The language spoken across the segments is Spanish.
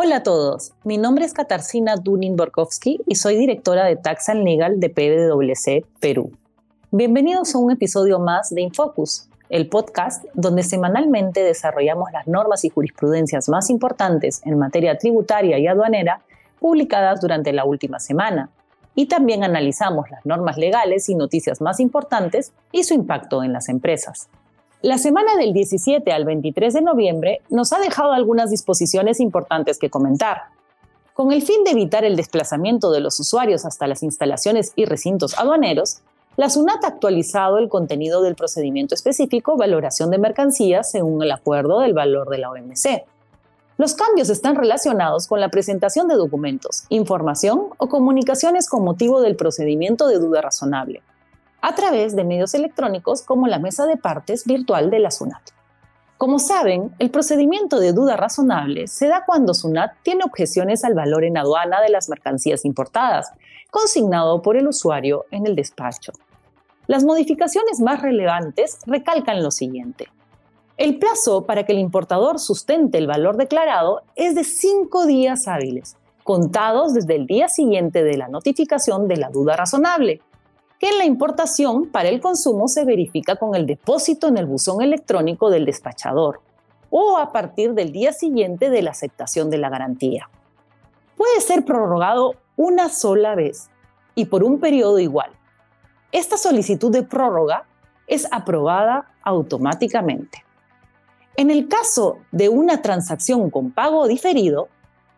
Hola a todos, mi nombre es Katarzyna Dunin-Borkowski y soy directora de Tax and Legal de PwC Perú. Bienvenidos a un episodio más de Infocus, el podcast donde semanalmente desarrollamos las normas y jurisprudencias más importantes en materia tributaria y aduanera publicadas durante la última semana. Y también analizamos las normas legales y noticias más importantes y su impacto en las empresas. La semana del 17 al 23 de noviembre nos ha dejado algunas disposiciones importantes que comentar. Con el fin de evitar el desplazamiento de los usuarios hasta las instalaciones y recintos aduaneros, la SUNAT ha actualizado el contenido del procedimiento específico valoración de mercancías según el acuerdo del valor de la OMC. Los cambios están relacionados con la presentación de documentos, información o comunicaciones con motivo del procedimiento de duda razonable, a través de medios electrónicos como la mesa de partes virtual de la SUNAT. Como saben, el procedimiento de duda razonable se da cuando SUNAT tiene objeciones al valor en aduana de las mercancías importadas, consignado por el usuario en el despacho. Las modificaciones más relevantes recalcan lo siguiente. El plazo para que el importador sustente el valor declarado es de cinco días hábiles, contados desde el día siguiente de la notificación de la duda razonable, que la importación para el consumo se verifica con el depósito en el buzón electrónico del despachador o a partir del día siguiente de la aceptación de la garantía. Puede ser prorrogado una sola vez y por un periodo igual. Esta solicitud de prórroga es aprobada automáticamente. En el caso de una transacción con pago diferido,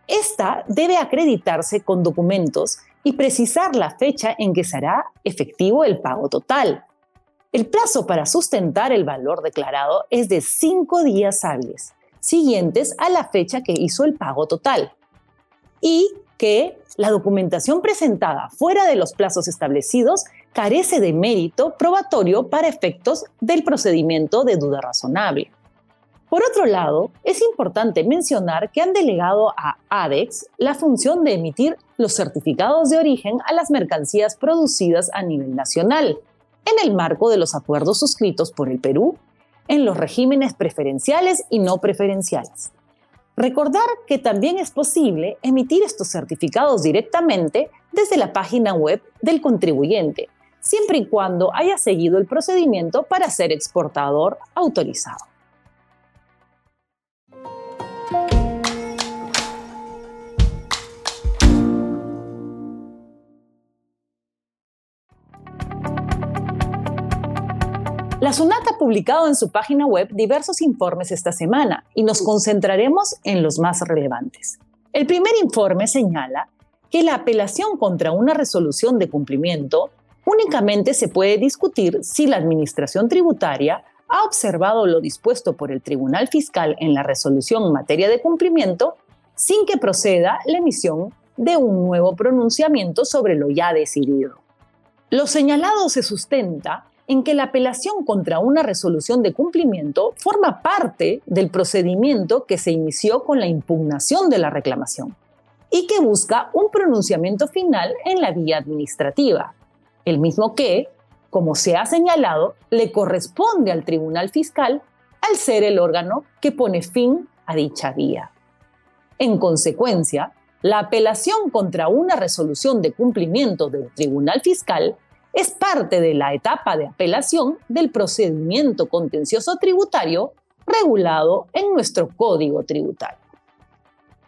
esta debe acreditarse con documentos y precisar la fecha en que será efectivo el pago total. El plazo para sustentar el valor declarado es de cinco días hábiles, siguientes a la fecha que hizo el pago total. Y que la documentación presentada fuera de los plazos establecidos carece de mérito probatorio para efectos del procedimiento de duda razonable. Por otro lado, es importante mencionar que han delegado a ADEX la función de emitir los certificados de origen a las mercancías producidas a nivel nacional, en el marco de los acuerdos suscritos por el Perú en los regímenes preferenciales y no preferenciales. Recordar que también es posible emitir estos certificados directamente desde la página web del contribuyente, siempre y cuando haya seguido el procedimiento para ser exportador autorizado. La SUNAT ha publicado en su página web diversos informes esta semana y nos concentraremos en los más relevantes. El primer informe señala que la apelación contra una resolución de cumplimiento únicamente se puede discutir si la Administración Tributaria ha observado lo dispuesto por el Tribunal Fiscal en la resolución en materia de cumplimiento sin que proceda la emisión de un nuevo pronunciamiento sobre lo ya decidido. Lo señalado se sustenta en que la apelación contra una resolución de cumplimiento forma parte del procedimiento que se inició con la impugnación de la reclamación y que busca un pronunciamiento final en la vía administrativa, el mismo que, como se ha señalado, le corresponde al Tribunal Fiscal al ser el órgano que pone fin a dicha vía. En consecuencia, la apelación contra una resolución de cumplimiento del Tribunal Fiscal es parte de la etapa de apelación del procedimiento contencioso tributario regulado en nuestro Código Tributario.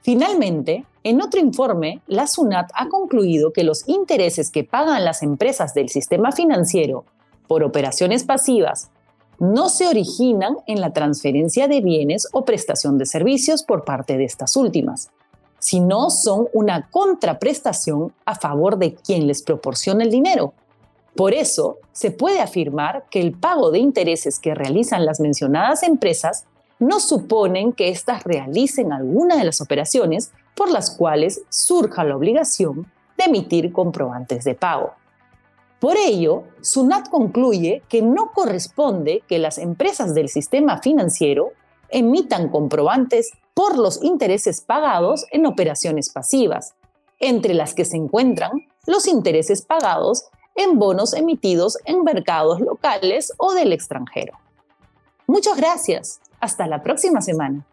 Finalmente, en otro informe, la SUNAT ha concluido que los intereses que pagan las empresas del sistema financiero por operaciones pasivas no se originan en la transferencia de bienes o prestación de servicios por parte de estas últimas, sino son una contraprestación a favor de quien les proporciona el dinero, por eso, se puede afirmar que el pago de intereses que realizan las mencionadas empresas no suponen que éstas realicen alguna de las operaciones por las cuales surja la obligación de emitir comprobantes de pago. Por ello, SUNAT concluye que no corresponde que las empresas del sistema financiero emitan comprobantes por los intereses pagados en operaciones pasivas, entre las que se encuentran los intereses pagados en bonos emitidos en mercados locales o del extranjero. Muchas gracias. Hasta la próxima semana.